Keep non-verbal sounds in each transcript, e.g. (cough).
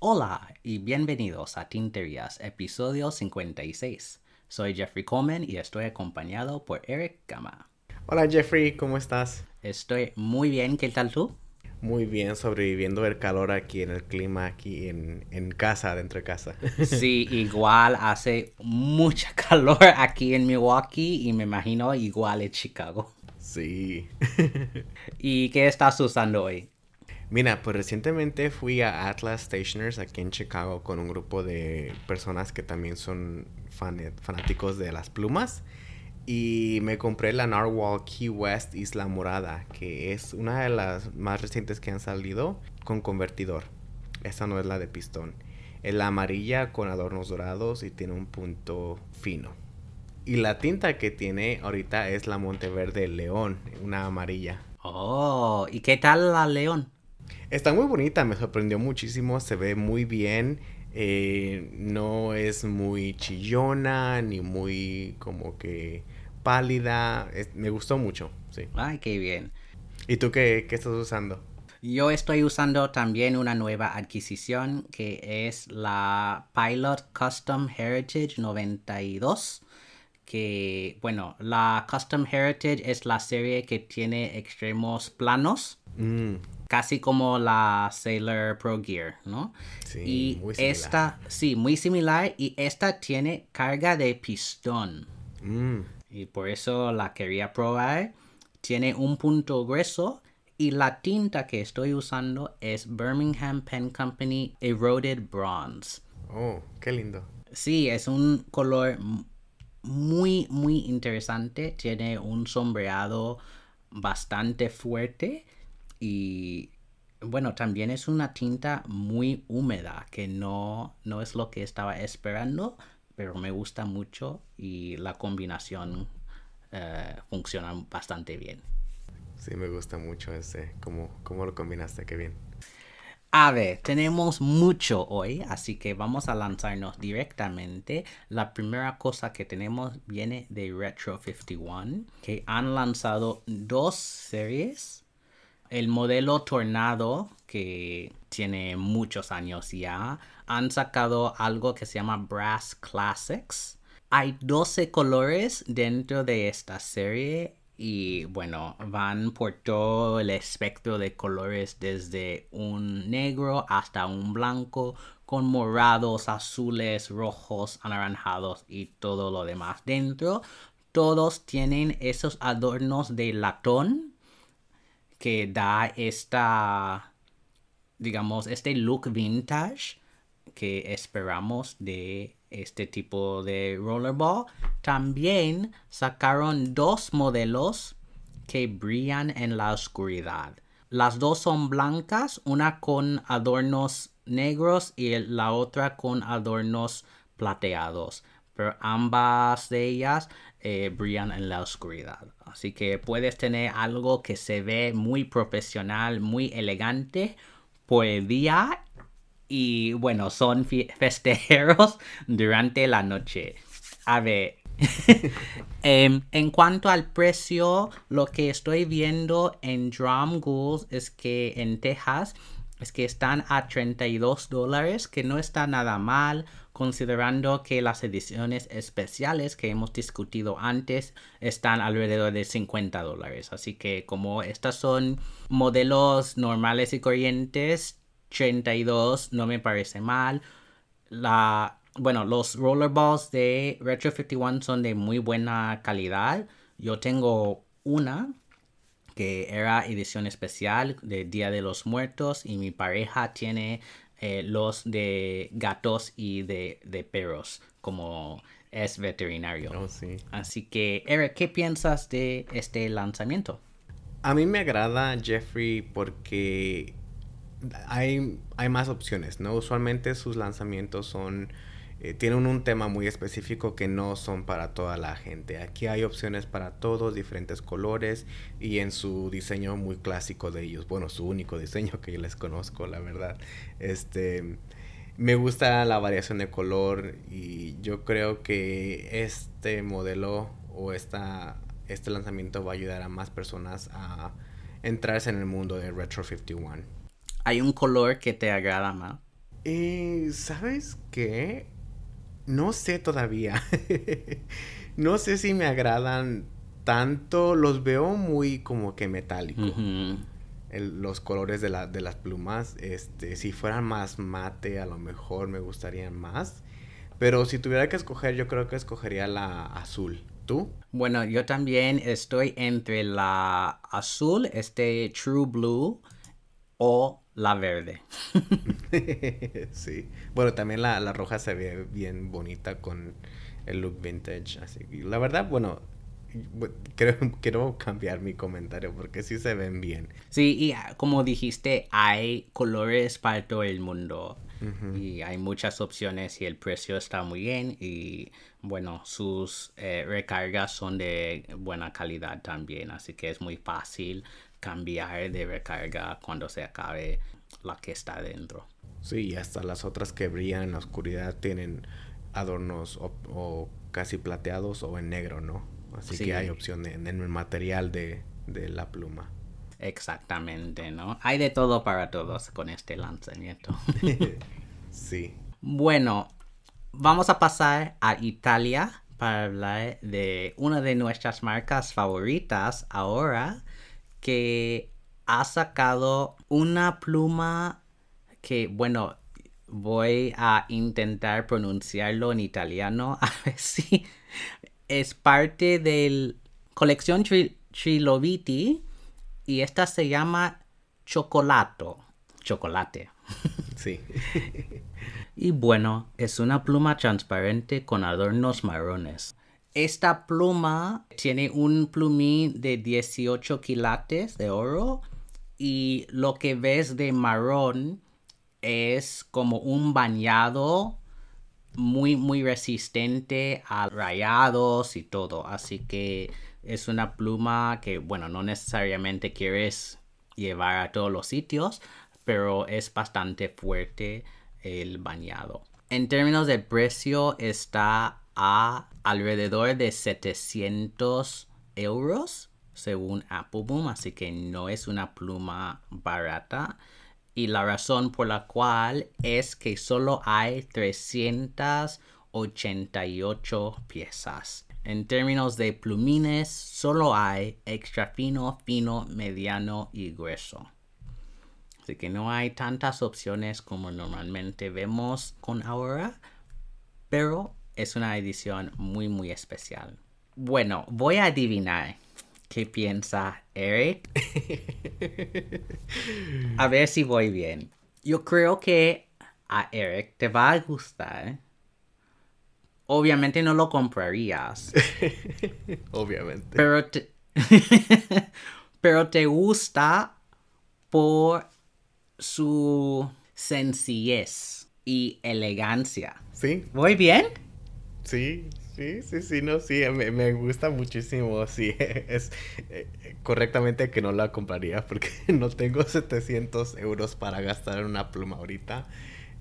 Hola y bienvenidos a Tinterías, episodio 56. Soy Jeffrey Coleman y estoy acompañado por Eric Gama. Hola Jeffrey, ¿cómo estás? Estoy muy bien, ¿qué tal tú? Muy bien, sobreviviendo el calor aquí en el clima, aquí en, en casa, dentro de casa. (laughs) Sí, (laughs) igual hace mucha (laughs) calor aquí en Milwaukee y me imagino igual en Chicago. Sí. ¿Y qué estás usando hoy? Mira, pues recientemente fui a Atlas Stationers aquí en Chicago con un grupo de personas que también son fan- fanáticos de las plumas. Y me compré la Narwhal Key West Isla Morada, que es una de las más recientes que han salido con convertidor. Esta no es la de pistón. Es la amarilla con adornos dorados y tiene un punto fino. Y la tinta que tiene ahorita es la Monteverde León, una amarilla. Oh, ¿y qué tal la León? Está muy bonita, me sorprendió muchísimo, se ve muy bien, eh, no es muy chillona ni muy como que pálida, es- me gustó mucho, sí. Ay, qué bien. ¿Y tú qué, qué estás usando? Yo estoy usando también una nueva adquisición que es la Pilot Custom Heritage 92. Que, bueno, la Custom Heritage es la serie que tiene extremos planos, Mm, casi como la Sailor Pro Gear, ¿no? sí, y muy similar. esta, sí, muy similar. Y esta tiene carga de pistón. Mm, Y por eso la quería probar. Tiene un punto grueso. Y la tinta que estoy usando es Birmingham Pen Company Eroded Bronze. oh, qué lindo. Sí, es un color muy, muy interesante. Tiene un sombreado bastante fuerte. Y bueno, también es una tinta muy húmeda, que no, no es lo que estaba esperando, pero me gusta mucho y la combinación eh, funciona bastante bien. Sí, me gusta mucho ese, cómo, cómo lo combinaste, qué bien. A ver, tenemos mucho hoy, así que vamos a lanzarnos directamente. La primera cosa que tenemos viene de Retro 51, que han lanzado dos series. El modelo Tornado, que tiene muchos años ya, han sacado algo que se llama Brass Classics. Hay 12 colores dentro de esta serie y bueno, van por todo el espectro de colores desde un negro hasta un blanco con morados, azules, rojos, anaranjados y todo lo demás dentro. Todos tienen esos adornos de latón que da esta, digamos, este look vintage que esperamos de este tipo de rollerball. También sacaron dos modelos que brillan en la oscuridad. Las dos son blancas, una con adornos negros y la otra con adornos plateados. Pero ambas de ellas eh, brillan en la oscuridad. Así que puedes tener algo que se ve muy profesional, muy elegante por día y bueno, son festejeros (laughs) durante la noche. A ver, (laughs) em, en cuanto al precio, lo que estoy viendo en Drum Ghouls es que en Texas es que están a 32 dólares, que no está nada mal, considerando que las ediciones especiales que hemos discutido antes están alrededor de 50 dólares. Así que como estas son modelos normales y corrientes, 32 no me parece mal. La, bueno, los rollerballs de Retro 51 son de muy buena calidad. Yo tengo una que era edición especial de Día de los Muertos y mi pareja tiene eh, los de gatos y de, de perros como es veterinario. Oh, sí. Así que, Eric, ¿qué piensas de este lanzamiento? A mí me agrada Jeffrey porque hay, hay más opciones, ¿no? Usualmente sus lanzamientos son eh, tienen un tema muy específico que no son para toda la gente. Aquí hay opciones para todos, diferentes colores y en su diseño muy clásico de ellos. Bueno, su único diseño que yo les conozco, la verdad. Este, me gusta la variación de color y yo creo que este modelo o esta, este lanzamiento va a ayudar a más personas a entrarse en el mundo de Retro 51. ¿Hay un color que te agrada más? Eh, ¿Sabes qué? No sé todavía. (laughs) no sé si me agradan tanto. Los veo muy como que metálicos. los colores de, la, de las plumas. Este, si fueran más mate, a lo mejor me gustarían más. Pero si tuviera que escoger, yo creo que escogería la azul. ¿Tú? Bueno, yo también estoy entre la azul, este True Blue, o la verde. (laughs) sí. Bueno, también la, la, roja se ve bien bonita con el look vintage. Así que la verdad, bueno, quiero, (laughs) quiero cambiar mi comentario porque sí se ven bien. Sí, y ah, como dijiste, hay colores para todo el mundo. Y hay muchas opciones y el precio está muy bien y bueno, sus eh, recargas son de buena calidad también, así que es muy fácil cambiar de recarga cuando se acabe la que está dentro. Sí, y hasta las otras que brillan en la oscuridad tienen adornos o, casi plateados o en negro, ¿no? Así que hay opción en, el material de, de la pluma. Exactamente, ¿no? Hay de todo para todos con este lanzamiento. (laughs) sí. Bueno, vamos a pasar a Italia para hablar de una de nuestras marcas favoritas ahora que ha sacado una pluma que, bueno, voy a intentar pronunciarlo en italiano (laughs) a ver si es parte del colección Triloviti y esta se llama Chocolato. Chocolate. (laughs) Sí. y bueno, es una pluma transparente con adornos marrones. Esta pluma tiene un plumín de 18 quilates de oro y lo que ves de marrón es como un bañado muy muy resistente a rayados y todo así que es una pluma que, bueno, no necesariamente quieres llevar a todos los sitios, pero es bastante fuerte el bañado. En términos de precio está a alrededor de 700 euros según Apple Boom, así que no es una pluma barata. Y la razón por la cual es que solo hay 388 piezas. En términos de plumines, solo hay extra fino, fino, mediano y grueso. Así que no hay tantas opciones como normalmente vemos con Aura, pero es una edición muy muy especial. Bueno, voy a adivinar qué piensa Eric. (laughs) a ver si voy bien. Yo creo que a Eric te va a gustar obviamente no lo comprarías. (laughs) obviamente. Pero te, (laughs) pero te gusta por su sencillez y elegancia. Sí. ¿Voy bien? Sí, sí, sí, sí, no, sí, me, gusta muchísimo, sí, (laughs) es eh, correctamente que no la compraría porque (laughs) no tengo 700 euros para gastar en una pluma ahorita.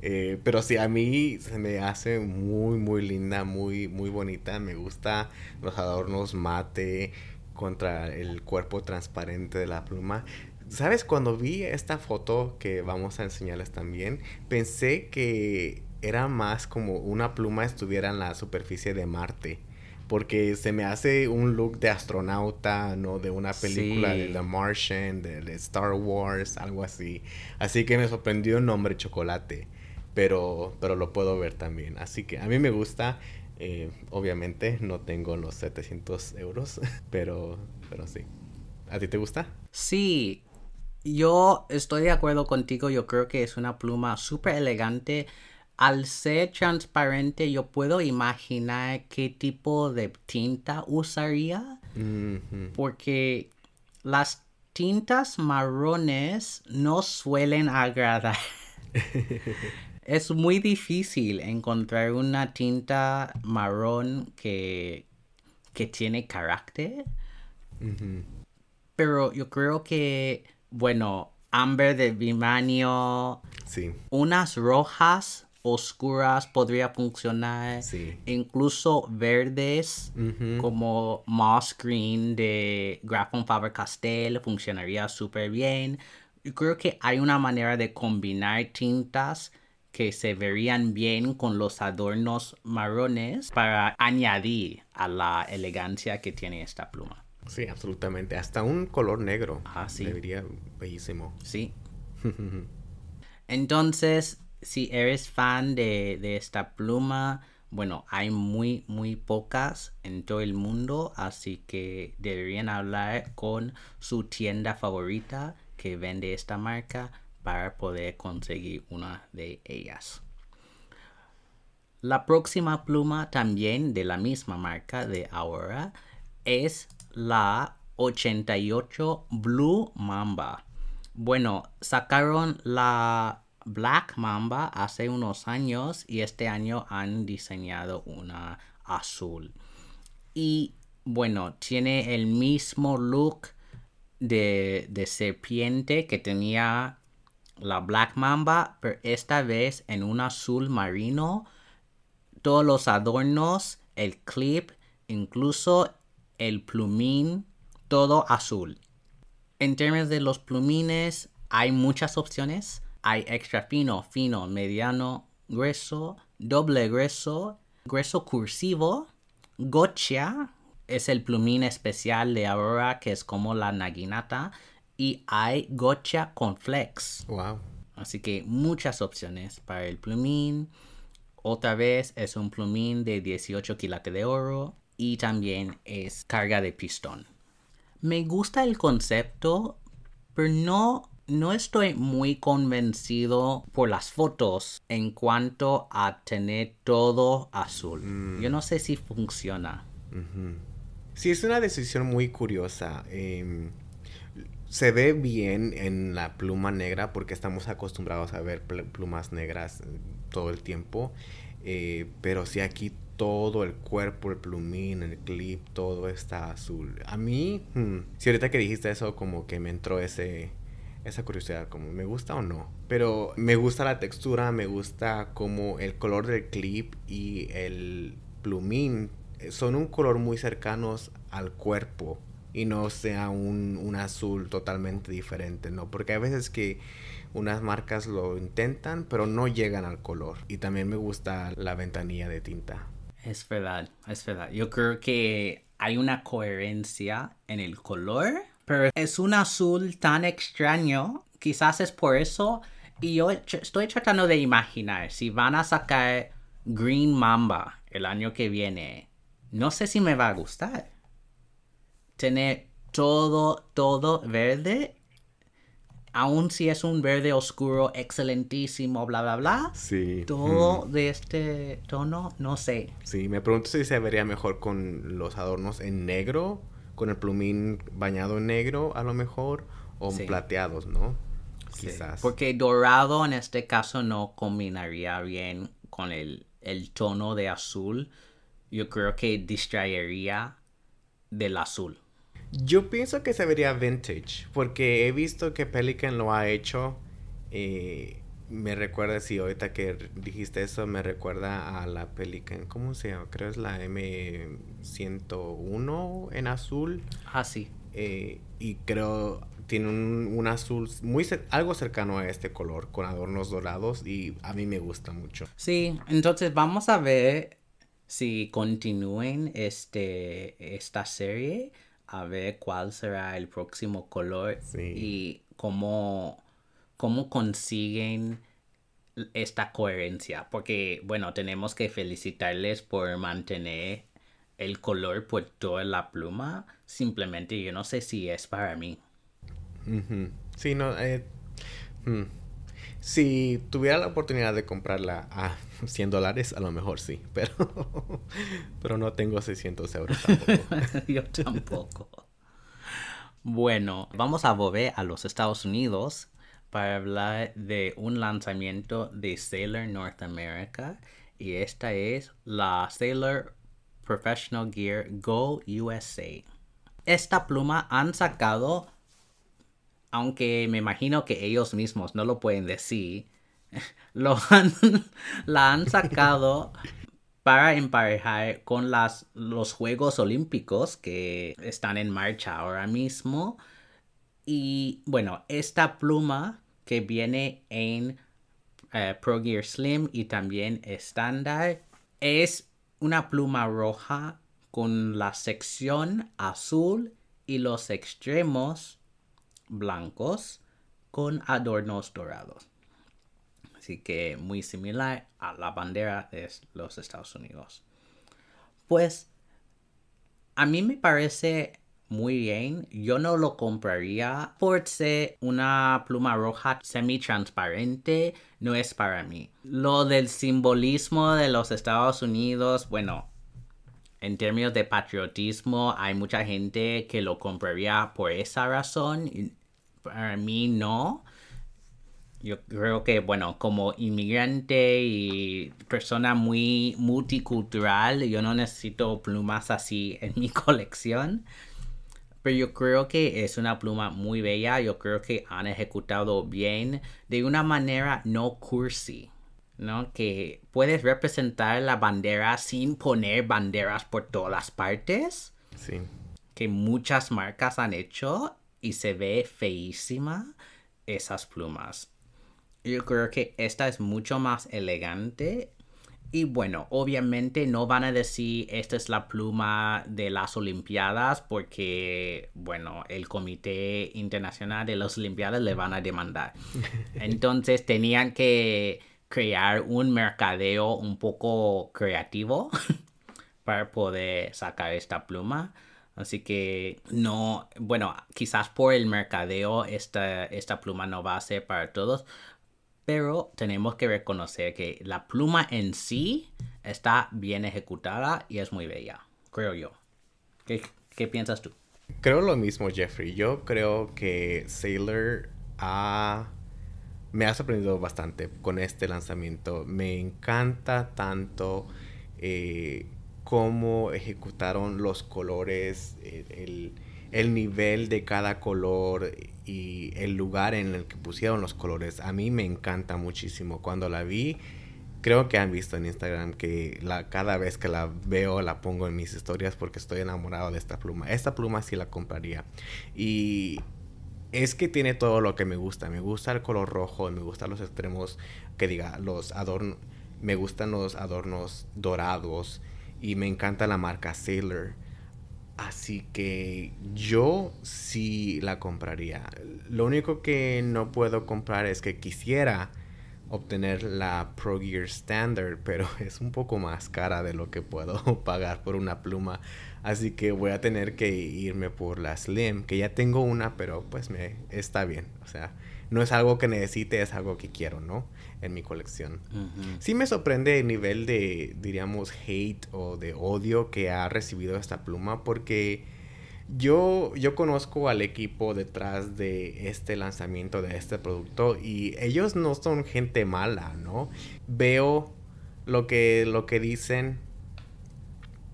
Eh, pero sí, a mí se me hace muy, muy linda, muy, muy bonita. Me gusta los adornos mate contra el cuerpo transparente de la pluma. ¿Sabes? Cuando vi esta foto que vamos a enseñarles también, pensé que era más como una pluma estuviera en la superficie de Marte. Porque se me hace un look de astronauta, ¿no? De una película de The Martian, de, de, Star Wars, algo así. Así que me sorprendió el nombre Chocolate pero, pero lo puedo ver también. Así que a mí me gusta. Eh, obviamente no tengo los 700 euros, (laughs) pero, pero sí. ¿A ti te gusta? Sí, yo estoy de acuerdo contigo. Yo creo que es una pluma súper elegante. Al ser transparente, yo puedo imaginar qué tipo de tinta usaría. Porque las tintas marrones no suelen agradar. (laughs) es muy difícil encontrar una tinta marrón que, que tiene carácter. Pero yo creo que, bueno, amber de bimanio, sí. unas rojas oscuras podría funcionar. Sí. Incluso verdes como Moss Green de Grafton Faber-Castell funcionaría súper bien. Yo creo que hay una manera de combinar tintas que se verían bien con los adornos marrones para añadir a la elegancia que tiene esta pluma. Sí, absolutamente. Hasta un color negro. Ah, sí. Se vería bellísimo. Sí. (laughs) Entonces, si eres fan de, de, esta pluma, bueno, hay muy, muy pocas en todo el mundo, así que deberían hablar con su tienda favorita que vende esta marca para poder conseguir una de ellas. La próxima pluma también de la misma marca de Aurora es la 88 Blue Mamba. Bueno, sacaron la Black Mamba hace unos años y este año han diseñado una azul. Y bueno, tiene el mismo look de, de serpiente que tenía la Black Mamba, pero esta vez en un azul marino. Todos los adornos, el clip, incluso el plumín, todo azul. En términos de los plumines, hay muchas opciones. Hay extra fino, fino, mediano, grueso, doble grueso, grueso cursivo, gotcha, es el plumín especial de Aurora que es como la naginata y hay gotcha con flex. Wow. Así que muchas opciones para el plumín. Otra vez es un plumín de 18 quilates de oro y también es carga de pistón. Me gusta el concepto, pero no, no estoy muy convencido por las fotos en cuanto a tener todo azul. Mm. Yo no sé si funciona. Sí, es una decisión muy curiosa. Eh, se ve bien en la pluma negra porque estamos acostumbrados a ver plumas negras eh, todo el tiempo. Eh, pero si aquí todo el cuerpo, el plumín, el clip, todo está azul. A mí, hmm, si ahorita que dijiste eso, como que me entró ese, esa curiosidad, como me gusta o no. Pero me gusta la textura, me gusta como el color del clip y el plumín eh, son un color muy cercanos al cuerpo y no sea un, un, azul totalmente diferente, ¿no? Porque hay veces que unas marcas lo intentan, pero no llegan al color. Y también me gusta la ventanilla de tinta. Es verdad, es verdad. Yo creo que hay una coherencia en el color, pero es un azul tan extraño, quizás es por eso. Y yo estoy tratando de imaginar si van a sacar Green Mamba el año que viene. No sé si me va a gustar tener todo, todo verde. Aun si es un verde oscuro excelentísimo, bla, bla, bla. Sí. Todo mm. de este tono, no sé. Sí, me pregunto si se vería mejor con los adornos en negro, con el plumín bañado en negro a lo mejor, o sí. plateados, ¿no? Sí. Quizás. Porque dorado en este caso no combinaría bien con el, el tono de azul. Yo creo que distraería del azul. Yo pienso que se vería vintage, porque he visto que Pelican lo ha hecho. Eh, me recuerda, si ahorita que dijiste eso, me recuerda a la Pelican, ¿cómo se llama? Creo es la M101 en azul. Ah, sí. Eh, y creo tiene un, un azul muy algo cercano a este color, con adornos dorados, y a mí me gusta mucho. Sí, entonces vamos a ver si continúen este, esta serie a ver cuál será el próximo color sí. y cómo, cómo consiguen esta coherencia. Porque, bueno, tenemos que felicitarles por mantener el color por toda la pluma. Simplemente yo no sé si es para mí. Sí, no. Eh, hmm. Si tuviera la oportunidad de comprarla a (laughs) 100 dólares, a lo mejor sí, (laughs) pero, pero no tengo 600 euros tampoco. (laughs) Yo tampoco. Bueno, vamos a volver a los Estados Unidos para hablar de un lanzamiento de Sailor North America y esta es la Sailor Professional Gear Go USA. Esta pluma han sacado aunque me imagino que ellos mismos no lo pueden decir, (laughs) lo la han sacado (laughs) para emparejar con las, los Juegos Olímpicos que están en marcha ahora mismo. Y bueno, esta pluma que viene en eh, Pro Gear Slim y también estándar es una pluma roja con la sección azul y los extremos blancos con adornos dorados. Así que muy similar a la bandera de los Estados Unidos. Pues a mí me parece muy bien. Yo no lo compraría por ser una pluma roja semi-transparente. No es para mí. Lo del simbolismo de los Estados Unidos, bueno, en términos de patriotismo, hay mucha gente que lo compraría por esa razón. Para mí no. Yo creo que, bueno, como inmigrante y persona muy multicultural, yo no necesito plumas así en mi (laughs) colección. Pero yo creo que es una pluma muy bella. Yo creo que han ejecutado bien de una manera no cursi. ¿no? Que puedes representar la bandera sin poner banderas por todas las partes. Sí. Que muchas marcas han hecho y se ve feísima esas plumas. Yo creo que esta es mucho más elegante. Y bueno, obviamente no van a decir esta es la pluma de las Olimpiadas porque, bueno, el Comité Internacional de las Olimpiadas le van a demandar. (laughs) Entonces tenían que crear un mercadeo un poco creativo (laughs) para poder sacar esta pluma. Así que no, bueno, quizás por el mercadeo esta, esta pluma no va a ser para todos, pero tenemos que reconocer que la pluma en sí está bien ejecutada y es muy bella, creo yo. ¿Qué, piensas tú? Creo lo mismo, Jeffrey. Yo creo que Sailor ha... me ha sorprendido bastante con este lanzamiento. Me encanta tanto eh, cómo ejecutaron los colores, el, el nivel de cada color y el lugar en el que pusieron los colores. A mí me encanta muchísimo. Cuando la vi, creo que han visto en Instagram que cada vez que la veo la pongo en mis historias porque estoy enamorado de esta pluma. Esta pluma sí la compraría. Y es que tiene todo lo que me gusta. Me gusta el color rojo, me gustan los extremos, que diga, los adornos. Me gustan los adornos dorados y me encanta la marca Sailor. Así que yo sí la compraría. Lo único que no puedo comprar es que quisiera obtener la Pro Gear Standard, pero (laughs) es un poco más cara de lo que puedo (laughs) pagar por una pluma. Así que voy a tener que irme por la Slim, que ya tengo una, pero pues me está bien. O sea, no es algo que necesite, es algo que quiero, ¿no? En mi colección. Sí me sorprende el nivel de, diríamos, hate o de odio que ha recibido esta pluma porque yo, yo conozco al equipo detrás de este lanzamiento de este producto y ellos no son gente mala, ¿no? Veo lo que, lo que dicen,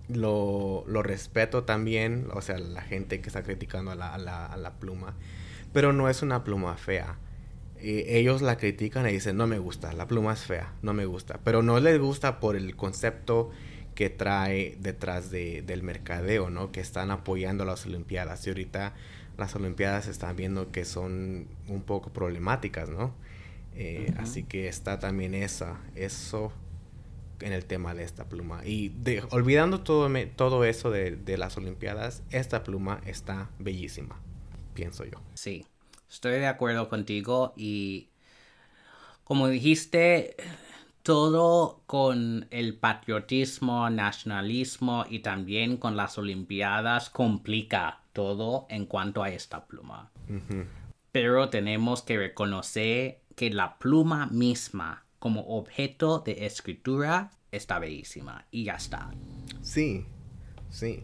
lo, lo respeto también, o sea, la gente que está criticando a la, a la, a la pluma, pero no es una pluma fea ellos la critican y dicen, no me gusta, la pluma es fea, no me gusta. Pero no les gusta por el concepto que trae detrás de, del mercadeo, ¿no? Que están apoyando las Olimpiadas. Y ahorita las Olimpiadas están viendo que son un poco problemáticas, ¿no? Eh, así que está también esa, eso en el tema de esta pluma. Y de, olvidando todo, todo eso de, de las Olimpiadas, esta pluma está bellísima, pienso yo. Sí, Estoy de acuerdo contigo y como dijiste, todo con el patriotismo, nacionalismo y también con las Olimpiadas complica todo en cuanto a esta pluma. Pero tenemos que reconocer que la pluma misma como objeto de escritura está bellísima y ya está. Sí, sí.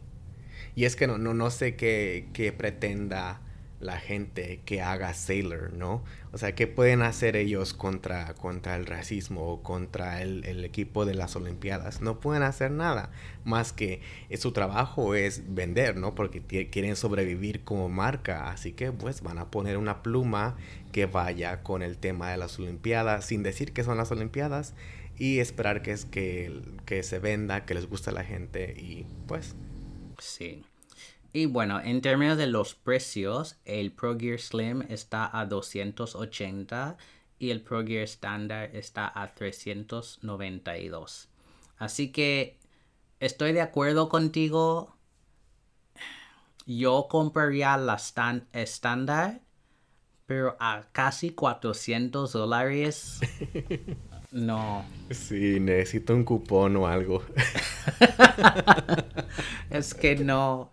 Y es que no, no, no sé qué, qué pretenda la gente que haga Sailor, ¿no? O sea, ¿qué pueden hacer ellos contra, contra el racismo o contra el, el, equipo de las Olimpiadas? No pueden hacer nada más que su trabajo es vender, ¿no? Porque quieren sobrevivir como marca, así que pues van a poner una pluma que vaya con el tema de las Olimpiadas sin decir que son las Olimpiadas y esperar que, es que, que se venda, que les guste a la gente y pues... Sí. Y bueno, en términos de los precios, el Pro Gear Slim está a 280 y el Pro Gear Standard está a 392. Así que estoy de acuerdo contigo. Yo compraría la estándar, pero a casi 400 dólares. (laughs) No. Sí, necesito un cupón o algo. (laughs) es que no.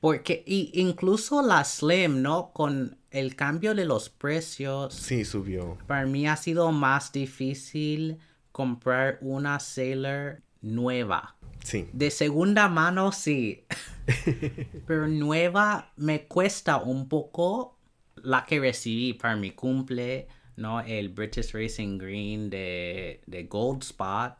Porque incluso la Slim, ¿no? Con el cambio de los precios. Sí, subió. Para mí ha sido más difícil comprar una Sailor nueva. Sí. De segunda mano, sí. (laughs) Pero nueva me cuesta un poco la que recibí para mi cumple, ¿no? El British Racing Green de, de Gold Spot.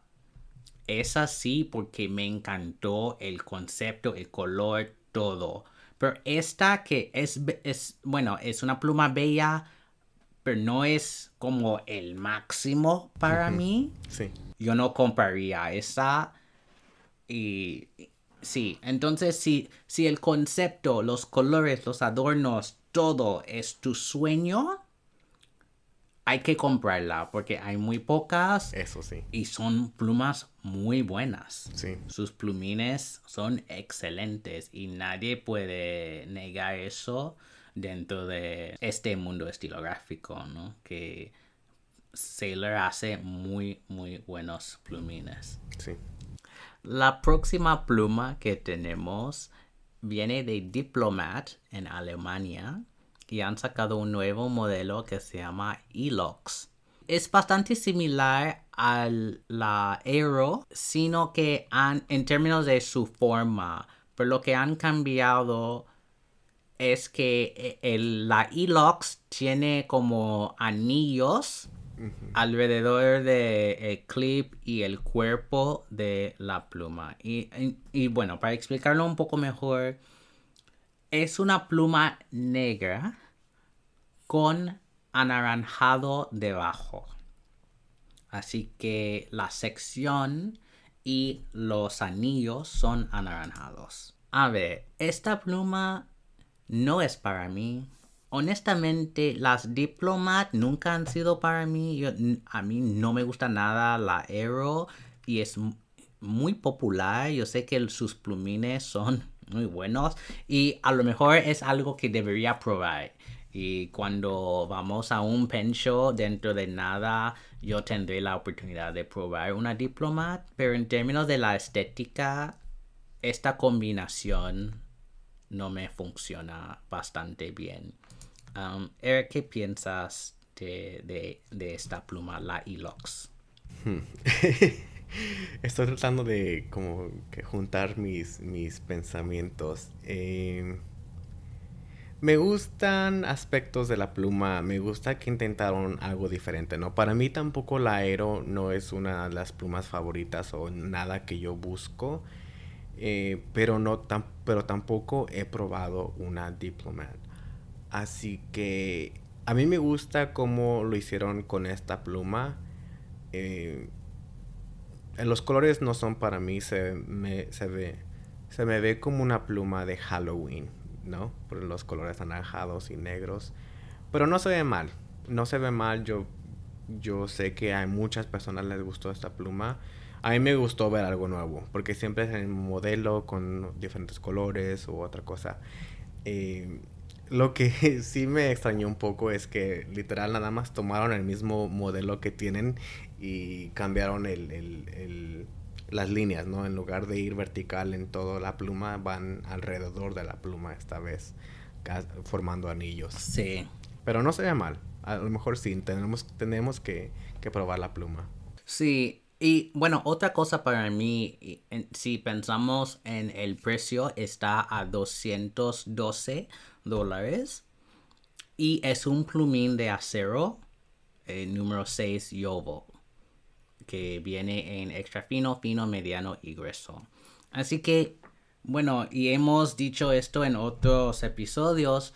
Es así porque me encantó el concepto, el color, todo. Pero esta que es, es, bueno, es una pluma bella, pero no es como el máximo para mí. Sí. Yo no compraría esa. Y sí, entonces si, si el concepto, los colores, los adornos, todo es tu sueño, hay que comprarla porque hay muy pocas. Eso sí. Y son plumas muy buenas. Sí. Sus plumines son excelentes y nadie puede negar eso dentro de este mundo estilográfico, ¿no? Que Sailor hace muy, muy buenos plumines. Sí. La próxima pluma que tenemos viene de Diplomat en Alemania y han sacado un nuevo modelo que se llama Elox. Es bastante similar a la Aero, sino que han, en términos de su forma, pero lo que han cambiado es que eh, la Elox tiene como anillos alrededor del clip y el cuerpo de la pluma. y bueno, para explicarlo un poco mejor, es una pluma negra con anaranjado debajo. Así que la sección y los anillos son anaranjados. A ver, esta pluma no es para mí. Honestamente, las Diplomat nunca han sido para mí. a mí no me gusta nada la Aero y es muy popular. Yo sé que sus plumines son muy buenos y a lo mejor es algo que debería probar. Y cuando vamos a un pen show, dentro de nada, yo tendré la oportunidad de probar una diplomat. Pero en términos de la estética, esta combinación no me funciona bastante bien. Um, Eric, ¿qué piensas de, esta pluma, la Elox? Hmm. (laughs) Estoy tratando de como que juntar mis, mis pensamientos. Eh, me gustan aspectos de la pluma, me gusta que intentaron algo diferente, ¿no? Para mí tampoco la Aero no es una de las plumas favoritas o nada que yo busco, eh, pero, no pero tampoco he probado una Diplomat. Así que a mí me gusta cómo lo hicieron con esta pluma. Eh, los colores no son para mí, se me, se ve, se me ve como una pluma de Halloween, ¿no? Por los colores anaranjados y negros. Pero no se ve mal, no se ve mal. Yo, yo sé que a muchas personas les gustó esta pluma. A mí me gustó ver algo nuevo, porque siempre es el modelo con diferentes colores u otra cosa. Eh, lo que (laughs) sí me extrañó un poco es que literal nada más tomaron el mismo modelo que tienen y cambiaron el, las líneas, ¿no? En lugar de ir vertical en toda la pluma, van alrededor de la pluma esta vez, formando anillos. Sí. Pero no se ve mal. A lo mejor sí, tenemos, tenemos que, que probar la pluma. Sí, Y bueno, otra cosa para mí, si pensamos en el precio, está a 212 dólares. Y es un plumín de acero eh, número 6 Yovo, que viene en extra fino, fino, mediano y grueso. Así que, bueno, y hemos dicho esto en otros episodios,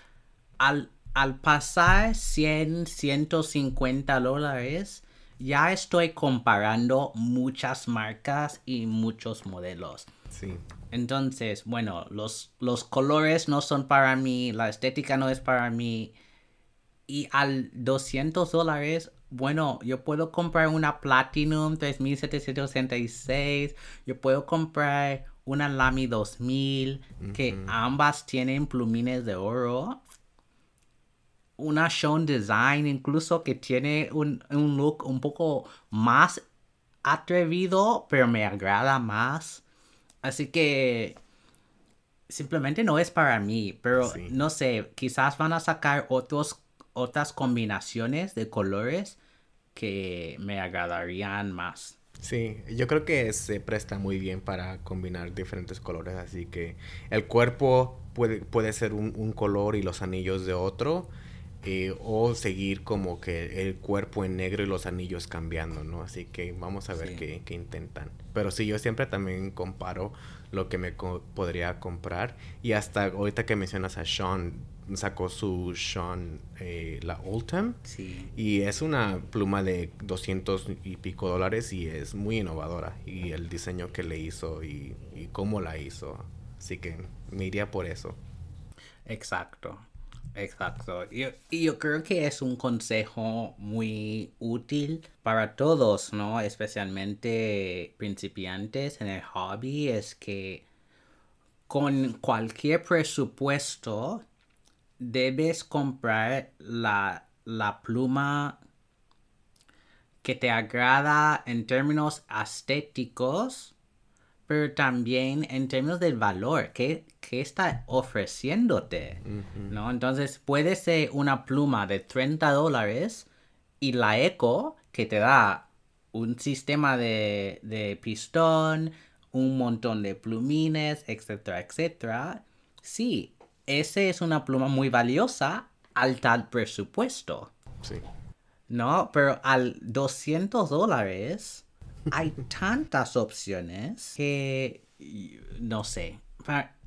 al, al pasar 100, 150 dólares, ya estoy comparando muchas marcas y muchos modelos. Sí. Entonces, bueno, los, los colores no son para mí, la estética no es para mí. Y al 200 dólares, bueno, yo puedo comprar una Platinum 3766, yo puedo comprar una Lamy 2000, que ambas tienen plumines de oro. Una Sean Design, incluso que tiene un, un look un poco más atrevido, pero me agrada más. Así que simplemente no es para mí, pero Sí. no sé, quizás van a sacar otros, otras combinaciones de colores que me agradarían más. Sí, yo creo que se presta muy bien para combinar diferentes colores, así que el cuerpo puede, puede ser un, un color y los anillos de otro, eh, o seguir como que el cuerpo en negro y los anillos cambiando, ¿no? Así que vamos a ver Sí. qué, qué intentan. Pero sí, yo siempre también comparo lo que me co- podría comprar y hasta ahorita que mencionas a Sean, sacó su Sean, eh, la Ultim. Sí. Y es una pluma de 200 y pico dólares y es muy innovadora. Y el diseño que le hizo y, y cómo la hizo. Así que me iría por eso. Exacto, exacto. Yo- yo creo que es un consejo muy útil para todos, ¿no? Especialmente principiantes en el hobby, es que con cualquier presupuesto debes comprar la, la pluma que te agrada en términos estéticos, pero también en términos del valor que, que está ofreciéndote, ¿no? Entonces puede ser una pluma de 30 dólares y la Eco que te da un sistema de, de pistón, un montón de plumines, etcétera, etcétera. Sí, esa es una pluma muy valiosa al tal presupuesto. Sí. No, pero al 200 dólares hay tantas opciones que no sé.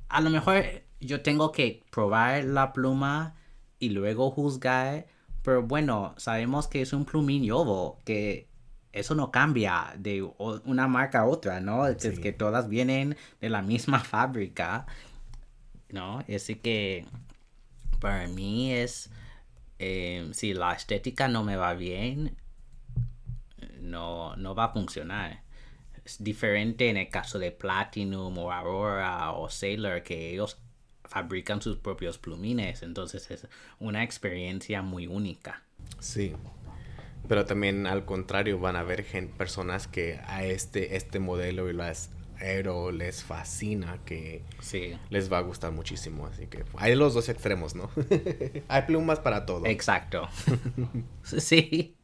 A lo mejor yo tengo que probar la pluma y luego juzgar, pero bueno, sabemos que es un plumín yobo, que eso no cambia de una marca a otra, ¿no? Es que todas vienen de la misma (laughs) fábrica, ¿no? Así que para mí es eh, si la estética no me va bien, no, no va a funcionar. Es diferente en el caso de Platinum o Aurora o Sailor, que ellos fabrican sus propios plumines, entonces es una experiencia muy única. Sí. Pero también al contrario van a haber personas que a este, este modelo y las Aero les fascina, que Sí. les va a gustar muchísimo. Así que hay los dos extremos, ¿no? (laughs) hay plumas para todo. Exacto. (laughs) (laughs) sí.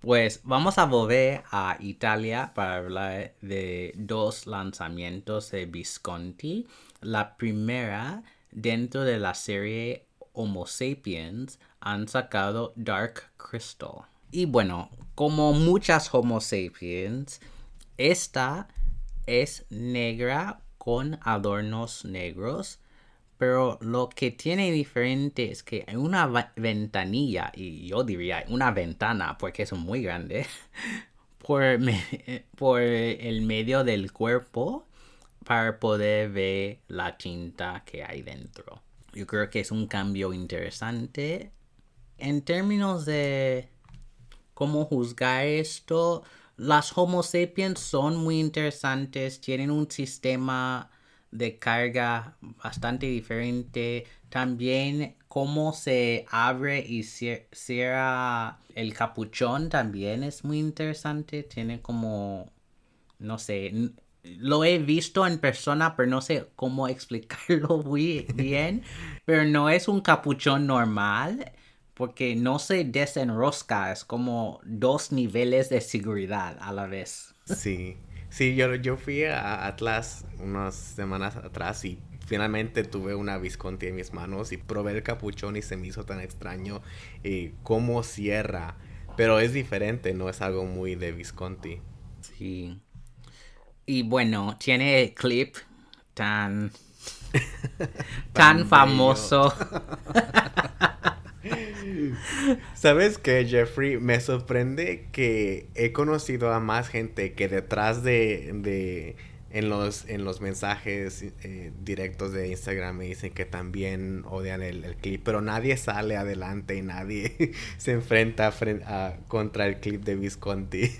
Pues vamos a volver a Italia para hablar de dos lanzamientos de Visconti. La primera, dentro de la serie Homo sapiens, han sacado Dark Crystal. Y bueno, como muchas Homo sapiens, esta es negra con adornos negros. Pero lo que tiene diferente es que hay una ventanilla, y yo diría una ventana, porque es muy grande, (laughs) por, (laughs) por el medio del cuerpo para poder ver la tinta que hay dentro. Yo creo que es un cambio interesante. En términos de cómo juzgar esto, las Homo sapiens son muy interesantes, tienen un sistema de carga bastante diferente. También cómo se abre y cier- cierra el capuchón también es muy interesante. Tiene como, no sé, lo he visto en persona, pero no sé cómo (laughs) explicarlo muy bien. pero no es un capuchón normal. Porque no se desenrosca, es como dos niveles de seguridad a la vez. Sí, sí, yo, yo fui a Atlas unas semanas atrás y finalmente tuve una Visconti en mis manos y probé el capuchón y se me hizo tan extraño eh, cómo cierra. Pero es diferente, no es algo muy de Visconti. Sí. Y bueno, tiene el clip tan (laughs) tan, famoso. (laughs) ¿Sabes qué, Jeffrey? Me sorprende que he conocido a más gente que detrás de, en los, en los mensajes eh, directos de Instagram me dicen que también odian el, clip, pero nadie sale adelante y nadie (laughs) se enfrenta contra el clip de Visconti.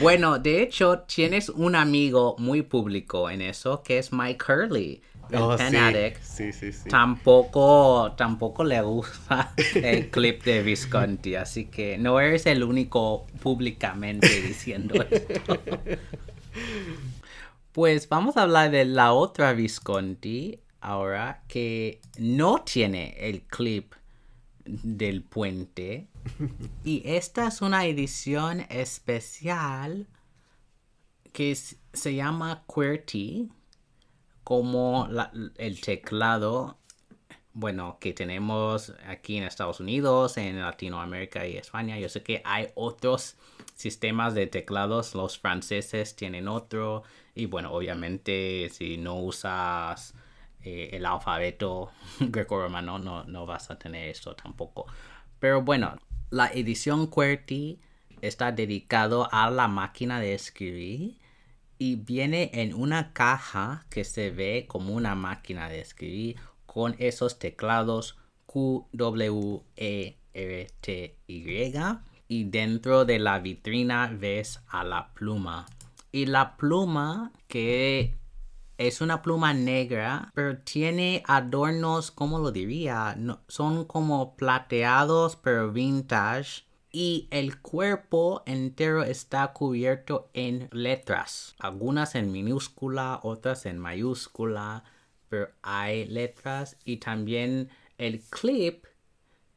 bueno, de hecho, tienes un amigo muy público en eso que es Mike Curley. El oh, sí. Sí, sí, Tampoco, tampoco le gusta (laughs) el clip de Visconti, así que no eres el único públicamente diciendo esto. Pues vamos a hablar de la otra Visconti ahora que no tiene el clip del puente. Y esta es una edición especial que se llama QWERTY, como el teclado, bueno, que tenemos aquí en Estados Unidos, en Latinoamérica y España. Yo sé que hay otros sistemas de teclados, los franceses tienen otro, y bueno, obviamente si no usas eh, el alfabeto (laughs) greco-romano no, no vas a tener esto tampoco. Pero bueno, la edición QWERTY está dedicado a la máquina de escribir y viene en una caja que se ve como una máquina de escribir con esos teclados Q, W, E, R, T, Y y dentro de la vitrina ves a la pluma y la pluma, que es una pluma negra, pero tiene adornos, ¿cómo lo diría? No, son como plateados, pero vintage. Y el cuerpo entero está cubierto en letras. Algunas en minúscula, otras en mayúscula, pero hay letras. Y también el clip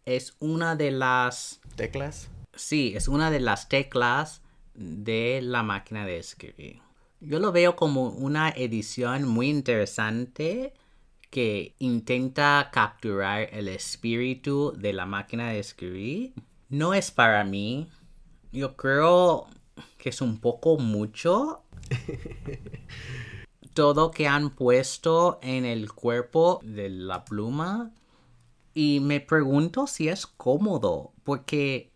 es una de las... ¿Teclas? Sí, es una de las teclas de la máquina de escribir. Yo lo veo como una edición muy interesante que intenta capturar el espíritu de la máquina de escribir. No es para mí. Yo creo que es un poco mucho. (laughs) Todo que han puesto en el cuerpo de la pluma. Y me pregunto si es cómodo. Porque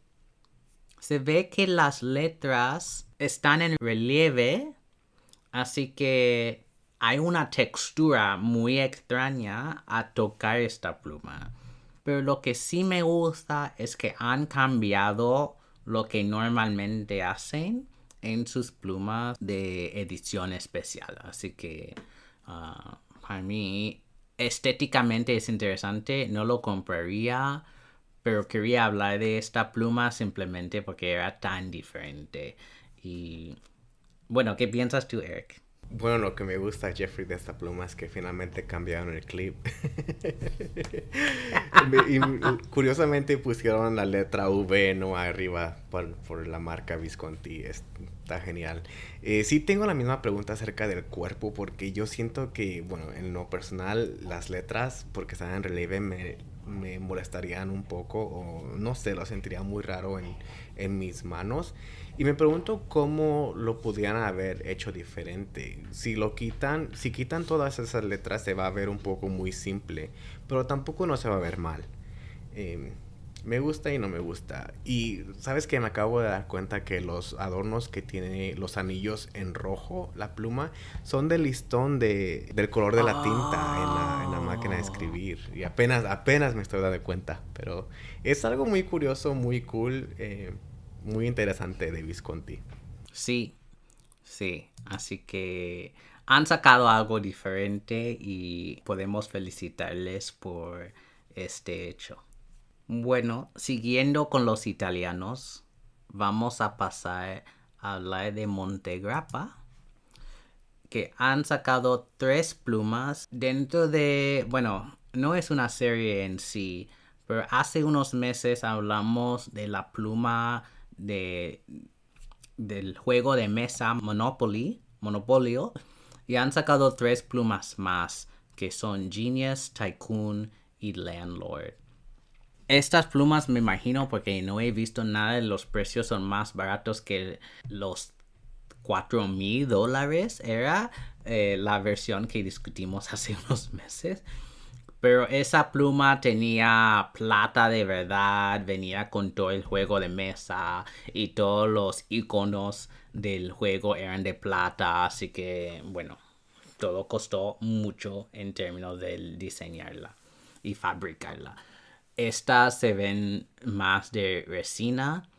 se ve que las letras están en relieve, así que hay una textura muy extraña a tocar esta pluma. Pero lo que sí me gusta es que han cambiado lo que normalmente hacen en sus plumas de edición especial. Así que ah, para mí estéticamente es interesante. No lo compraría pero quería hablar de esta pluma simplemente porque era tan diferente. Y bueno, ¿qué piensas tú, Eric? Bueno, lo que me gusta, Jeffrey, de esta pluma es que finalmente cambiaron el clip. (laughs) y, curiosamente pusieron la letra V no arriba por, la marca Visconti. Está genial. Eh, sí tengo la misma pregunta acerca del cuerpo porque yo siento que, bueno, en lo personal, las letras, porque están en relieve, me, me molestarían un poco o no sé, lo sentiría muy raro en, en mis manos. Y me pregunto cómo lo pudieran haber hecho diferente. Si lo quitan, si quitan todas esas letras se va a ver un poco muy simple, pero tampoco no se va a ver mal. Em, me gusta y no me gusta. Y sabes que me acabo de dar cuenta que los adornos que tiene los anillos en rojo, la pluma, son del listón de, del color de la tinta en la, en la, máquina de escribir. Y apenas, apenas me estoy dando cuenta. Pero es algo muy curioso, muy cool. Eh, muy interesante de Visconti. Sí, sí. Así que han sacado algo diferente y podemos felicitarles por este hecho. Bueno, siguiendo con los italianos, vamos a pasar a hablar de Montegrappa, que han sacado tres plumas dentro de, bueno, no es una serie en sí, pero hace unos meses hablamos de la pluma de del juego de mesa Monopoly, Monopolio, y han sacado tres plumas más, que son Genius, Tycoon y Landlord. Estas plumas me imagino porque no he visto nada, los precios son más baratos que los 4 mil dólares era eh, la versión que discutimos (laughs) hace unos meses. Pero esa pluma tenía plata de verdad, venía con todo el juego de mesa y todos los iconos del juego eran de plata, así que bueno, todo costó mucho en términos de diseñarla y fabricarla. Estas se ven más de resina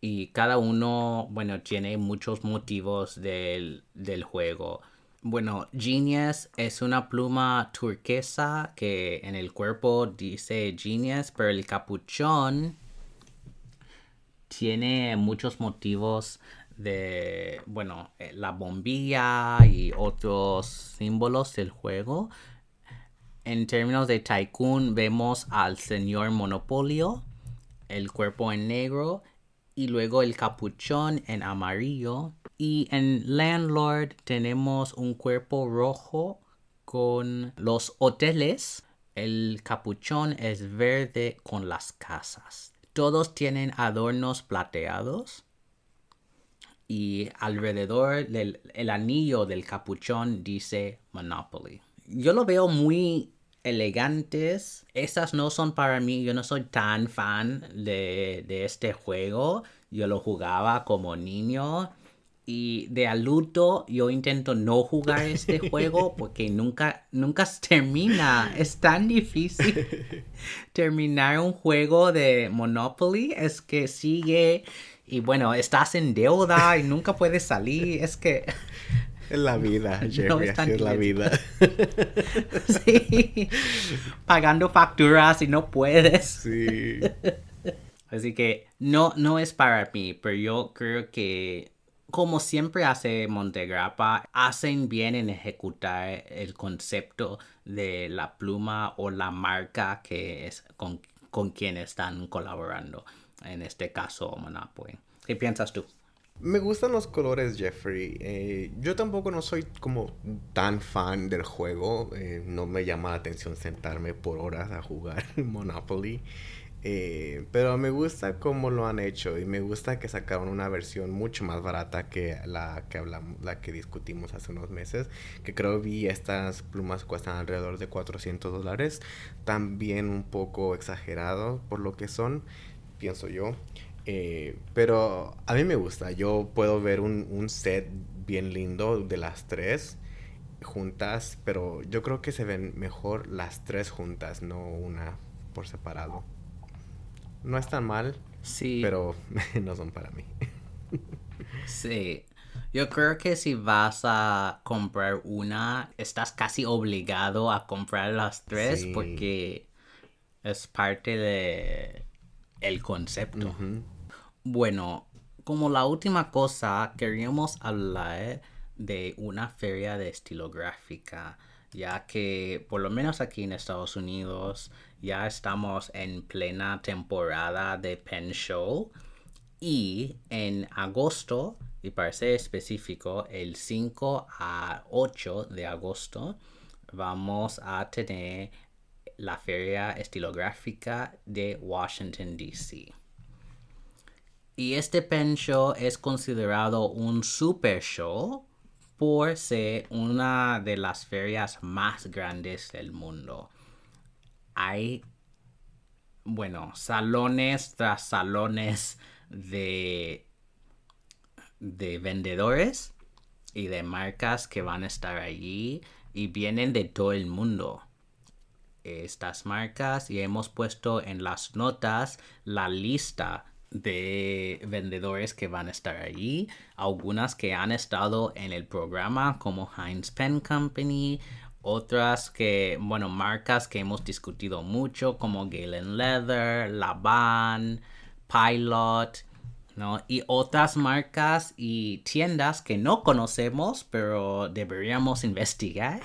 y cada uno, bueno, tiene muchos motivos del, del juego. Bueno, Genius es una pluma turquesa que en el cuerpo dice Genius, pero el capuchón tiene muchos motivos de, bueno, eh, la bombilla y otros símbolos del juego. En términos de Tycoon vemos al señor Monopolio, el cuerpo en negro y luego el capuchón en amarillo y en Landlord tenemos un cuerpo rojo con los hoteles. El capuchón es verde con las casas. Todos tienen adornos plateados. Y alrededor del el anillo del capuchón dice Monopoly. Yo lo veo muy elegantes. Estas no son para mí. Yo no soy tan fan de, de este juego. Yo lo jugaba como niño y de adulto yo intento no jugar este (laughs) juego porque nunca, nunca termina. Es tan difícil (laughs) terminar un juego de Monopoly. Es que sigue y bueno, estás en deuda y nunca puedes salir. Es que... Es la vida, (laughs) Jeffrey, es, la vida. sí. Pagando facturas y no puedes. Sí. Así que no, no es para mí, pero yo creo que como siempre hace Montegrappa, hacen bien en ejecutar el concepto de la pluma o la marca que es con, quien están colaborando. En este caso, Monopoly. ¿Qué piensas tú? Me gustan los colores, Jeffrey. Eh, yo tampoco no soy como tan fan del juego. Eh, no me llama la atención sentarme por horas a jugar (laughs) Monopoly. Eh, pero me gusta cómo lo han hecho y me gusta que sacaron una versión mucho más barata que la que hablamos, la que discutimos hace unos meses. Que creo vi estas plumas cuestan alrededor de 400 dólares. También un poco exagerado por lo que son, pienso yo. Eh, pero a mí me gusta. Yo puedo ver un, un set bien lindo de las tres juntas, pero yo creo que se ven mejor las tres juntas, no una por separado no están mal. Sí. Pero (laughs) no son para mí. sí. Yo creo que si vas a comprar una, estás casi obligado a comprar las tres porque es parte de el concepto. Bueno, como la última cosa, queríamos hablar de una feria de estilográfica, ya que por lo menos aquí en Estados Unidos ya estamos en plena temporada de Pen Show y en agosto, y para ser específico, el 5 a 8 de agosto vamos a tener la feria estilográfica de Washington, D.C. Y este Pen Show es considerado un super show por ser una de las ferias más grandes del mundo hay, bueno, salones tras salones de, de vendedores y de marcas que van a estar allí y vienen de todo el mundo. Estas marcas y hemos puesto en las notas la lista de vendedores que van a estar allí, algunas que han estado en el programa como Heinz Pen Company, otras que, bueno, marcas que hemos discutido mucho como Galen Leather, Laban, Pilot, ¿no? Y otras marcas y tiendas que no conocemos, pero deberíamos investigar.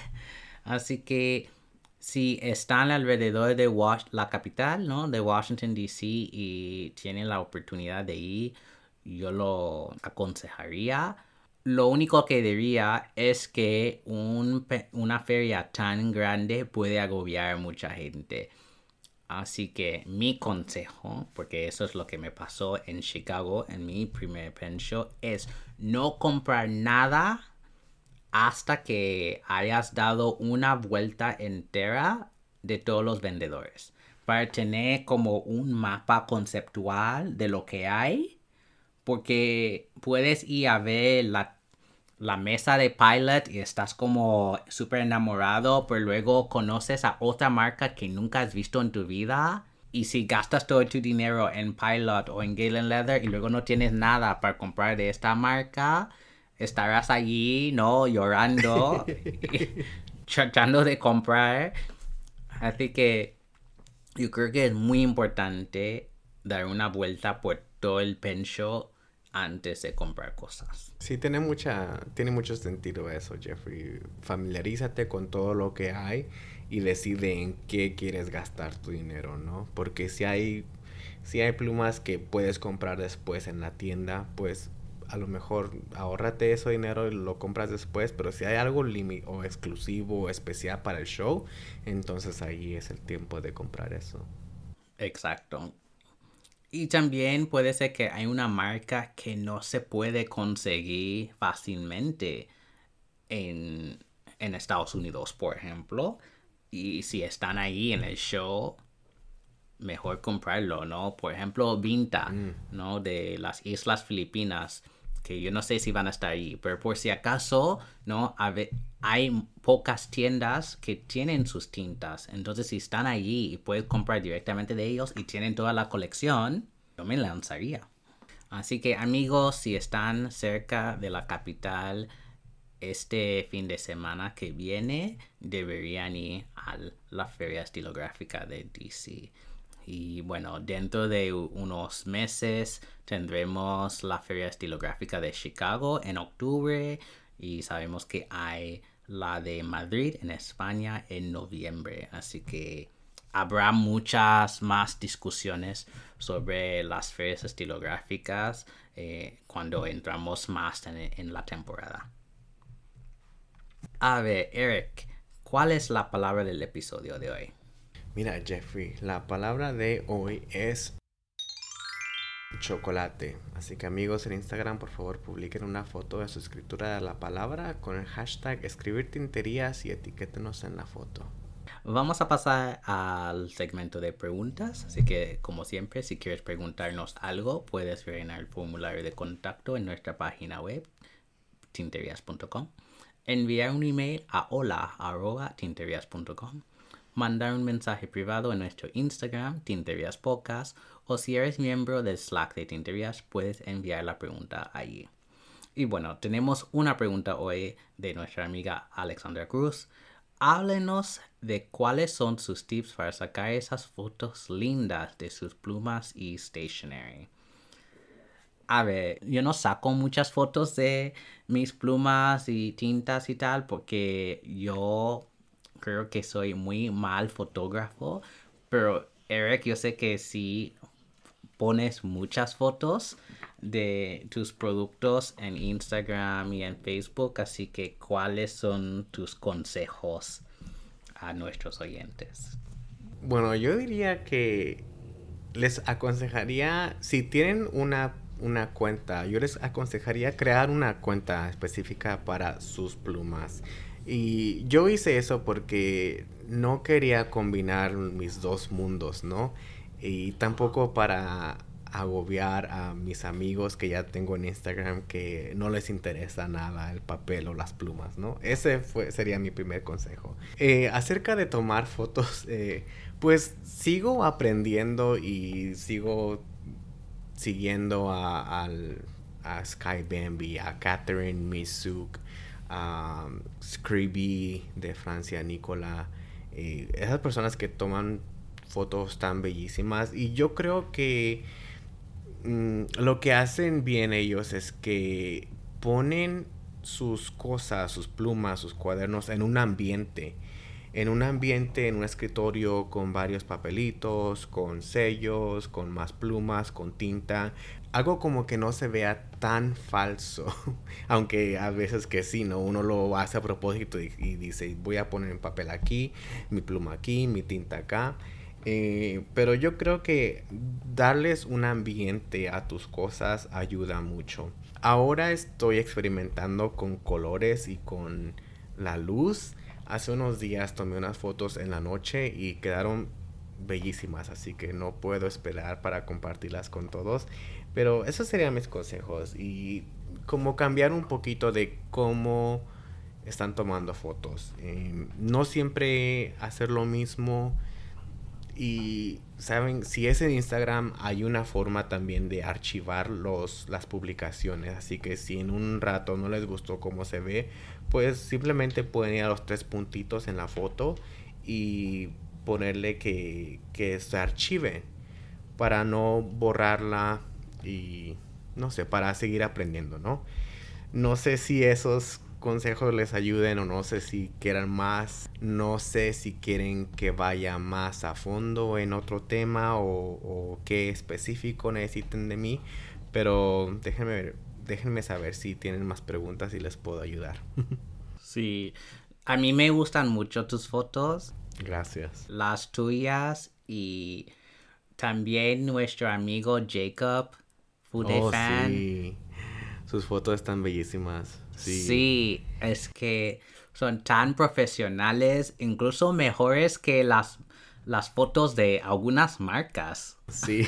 Así que si están alrededor de la capital, ¿no? De Washington, D.C. y tienen la oportunidad de ir, yo lo aconsejaría. Lo único que diría es que una feria tan grande puede agobiar a mucha gente. Así que mi consejo, porque eso es lo que me pasó en Chicago en mi primer pen show, es no comprar nada hasta que hayas dado una vuelta entera de todos los vendedores. Para tener como un mapa conceptual de lo que hay. Porque puedes ir a ver la la mesa de Pilot y estás como súper enamorado, pero luego conoces a otra marca que nunca has visto en tu vida. Y si gastas todo tu dinero en Pilot o en Galen Leather y luego no tienes nada para comprar de esta marca, estarás allí, ¿no? Llorando, (laughs) tratando de comprar. Así que yo creo que es muy importante dar una vuelta por todo el pen antes de comprar cosas. Sí, tiene, mucha, tiene mucho sentido eso, Jeffrey. Familiarízate con todo lo que hay y decide en qué quieres gastar tu dinero, ¿no? Porque si hay, si hay plumas que puedes comprar después en la tienda, pues a lo mejor ahórrate ese dinero y lo compras después, pero si hay algo o exclusivo o especial para el show, entonces ahí es el tiempo de comprar eso. Exacto. Y también puede ser que hay una marca que no se puede conseguir fácilmente en, Estados Unidos, por ejemplo. Y si están ahí en el show, mejor comprarlo, ¿no? Por ejemplo, Vinta, mm. ¿no? De las Islas Filipinas, que yo no sé si van a estar ahí, pero por si acaso, ¿no? hay pocas tiendas que tienen sus tintas. Entonces, si están allí y puedes comprar directamente de ellos y tienen toda la colección, yo me lanzaría. Así que amigos, si están cerca de la capital este fin de semana que viene, deberían ir a la feria estilográfica de DC. Y bueno, dentro de unos meses tendremos la feria estilográfica de Chicago en octubre y sabemos que hay la de Madrid en España en noviembre. Así que habrá muchas más discusiones sobre las ferias estilográficas eh, cuando entramos más en, la temporada. A ver, Eric, ¿cuál es la palabra del episodio de hoy? Mira, Jeffrey, la palabra de hoy es chocolate. Así que amigos en Instagram, por favor, publiquen una foto de su escritura de la palabra con el hashtag escribir tinterías y etiquétenos en la foto. Vamos a pasar al segmento de preguntas, así que como siempre, si quieres preguntarnos algo, puedes rellenar el formulario de contacto en nuestra página web, tinterias.com, enviar un email a hola.tinterias.com, mandar un mensaje privado en nuestro Instagram, Tinterias Podcast, o si eres miembro del Slack de Tinterias, puedes enviar la pregunta allí. Y bueno, tenemos una pregunta hoy de nuestra amiga Alexandra Cruz. Háblenos de cuáles son sus tips para sacar esas fotos lindas de sus plumas y stationery. A ver, yo no saco muchas fotos de mis plumas y tintas y tal porque yo creo que soy muy mal fotógrafo, pero Eric, yo sé que si pones muchas fotos de tus productos en Instagram y en Facebook, así que ¿cuáles son tus consejos a nuestros oyentes? Bueno, yo diría que les aconsejaría, si tienen una, una cuenta, yo les aconsejaría crear una cuenta específica para sus plumas. Y yo hice eso porque no quería combinar mis dos mundos, ¿no? Y tampoco para agobiar a mis amigos que ya tengo en Instagram que no les interesa nada el papel o las plumas, ¿no? Ese fue, sería mi primer consejo. Eh, acerca de tomar fotos, (laughs) eh, pues sigo aprendiendo y sigo siguiendo a, a Sky Bambi, a Catherine Misuk, a Scribby de Francia, Nicola. Esas personas que toman fotos tan bellísimas y yo creo que Mm, lo que hacen bien ellos es que ponen sus cosas, sus plumas, sus cuadernos en un ambiente. En un ambiente, en un escritorio con varios papelitos, con sellos, con más plumas, con tinta. Algo como que no se vea tan falso, (laughs) aunque a veces que sí, ¿no? Uno lo hace a propósito y, dice, voy a poner un papel aquí, mi pluma aquí, mi tinta acá. Eh, pero yo creo que darles un ambiente a tus cosas ayuda mucho. Ahora estoy experimentando con colores y con la luz. Hace unos días tomé unas fotos en la noche y quedaron bellísimas, así que no puedo esperar para compartirlas con todos. Pero esos serían mis consejos y como cambiar un poquito de cómo están tomando fotos. Eh, no siempre hacer lo mismo y saben, si es en Instagram, hay una forma también de archivar los, las publicaciones. Así que si en un rato no les gustó cómo se ve, pues simplemente pueden ir a los tres puntitos en la foto y ponerle que, que se archive para no borrarla y no sé, para seguir aprendiendo, ¿no? No sé si esos consejos les ayuden o no sé si quieran más, no sé si quieren que vaya más a fondo en otro tema o, qué específico necesiten de mí, pero déjenme, déjenme saber si tienen más preguntas y les puedo ayudar. (laughs) sí, a mí me gustan mucho tus fotos. Gracias. Las tuyas y también nuestro amigo Jacob, Food oh, Sí. Sus fotos están bellísimas. Sí. es que son tan profesionales, incluso mejores que las, las fotos de algunas marcas. Sí. (laughs)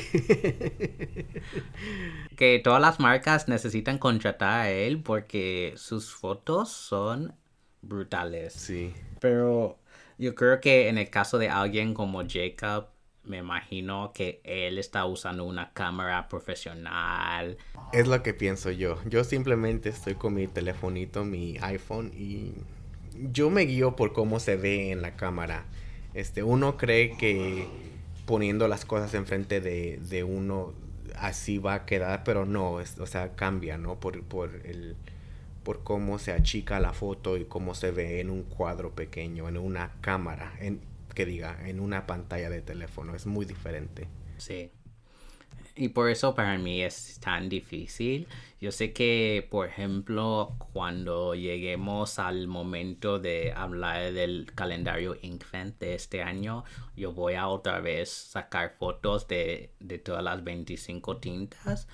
que todas las marcas necesitan contratar a él porque sus fotos son brutales. Sí. Pero yo creo que en el caso de alguien como Jacob, me imagino que él está usando una cámara profesional. Es lo que pienso yo. Yo simplemente estoy con mi telefonito, mi iPhone y yo me guío por cómo se ve en la cámara. Este, uno cree que poniendo las cosas enfrente de, de uno así va a quedar, pero no, o sea, cambia, ¿no? Por, por el por cómo se achica la foto y cómo se ve en un cuadro pequeño, en una cámara. En, que diga en una pantalla de teléfono. Es muy diferente. Sí. Y por eso para mí es tan difícil. Yo sé que, por ejemplo, cuando lleguemos al momento de hablar del calendario Inkvent de este año, yo voy a otra vez sacar fotos de, de todas las 25 tintas,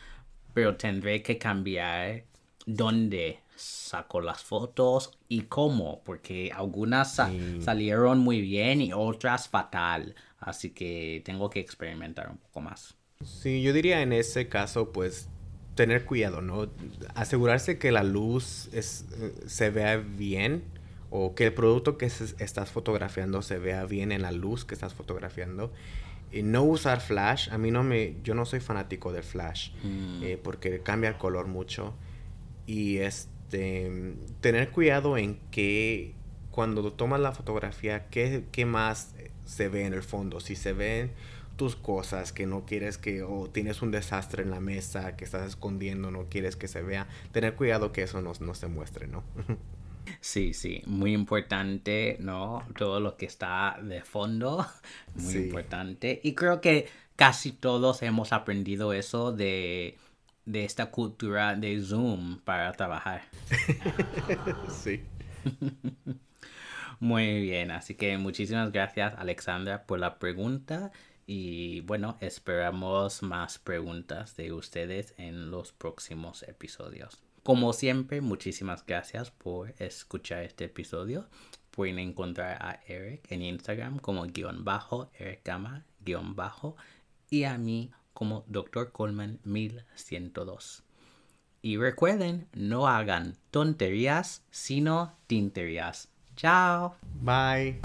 pero tendré que cambiar dónde saco las fotos y cómo, porque algunas salieron muy bien y otras fatal, así que tengo que experimentar un poco más. Sí, yo diría en ese caso, pues tener cuidado, ¿no? Asegurarse que la luz es, se vea bien o que el producto que estás fotografiando se vea bien en la luz que estás fotografiando. Y no usar flash, a mí no me, yo no soy fanático del flash mm. eh, porque cambia el color mucho y este tener cuidado en que cuando tomas la fotografía qué, qué más se ve en el fondo si se ven tus cosas que no quieres que o tienes un desastre en la mesa que estás escondiendo no quieres que se vea tener cuidado que eso no, no se muestre no Sí, sí, muy importante, ¿no? Todo lo que está de fondo, (laughs) muy importante. Y creo que casi todos hemos aprendido eso de de esta cultura de Zoom para trabajar. (laughs) sí. (laughs) Muy bien, así que muchísimas gracias Alexandra por la pregunta y bueno, esperamos más preguntas de ustedes en los próximos episodios. Como siempre, muchísimas gracias por escuchar este episodio. Pueden encontrar a Eric en Instagram como guion bajo, Eric Gama, guion bajo, y a mí como Dr. Coleman 1102. Y recuerden, no hagan tonterías, sino tinterías. Chao. Bye.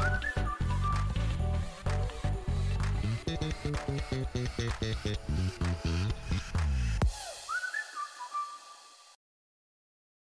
Eh, eh, eh.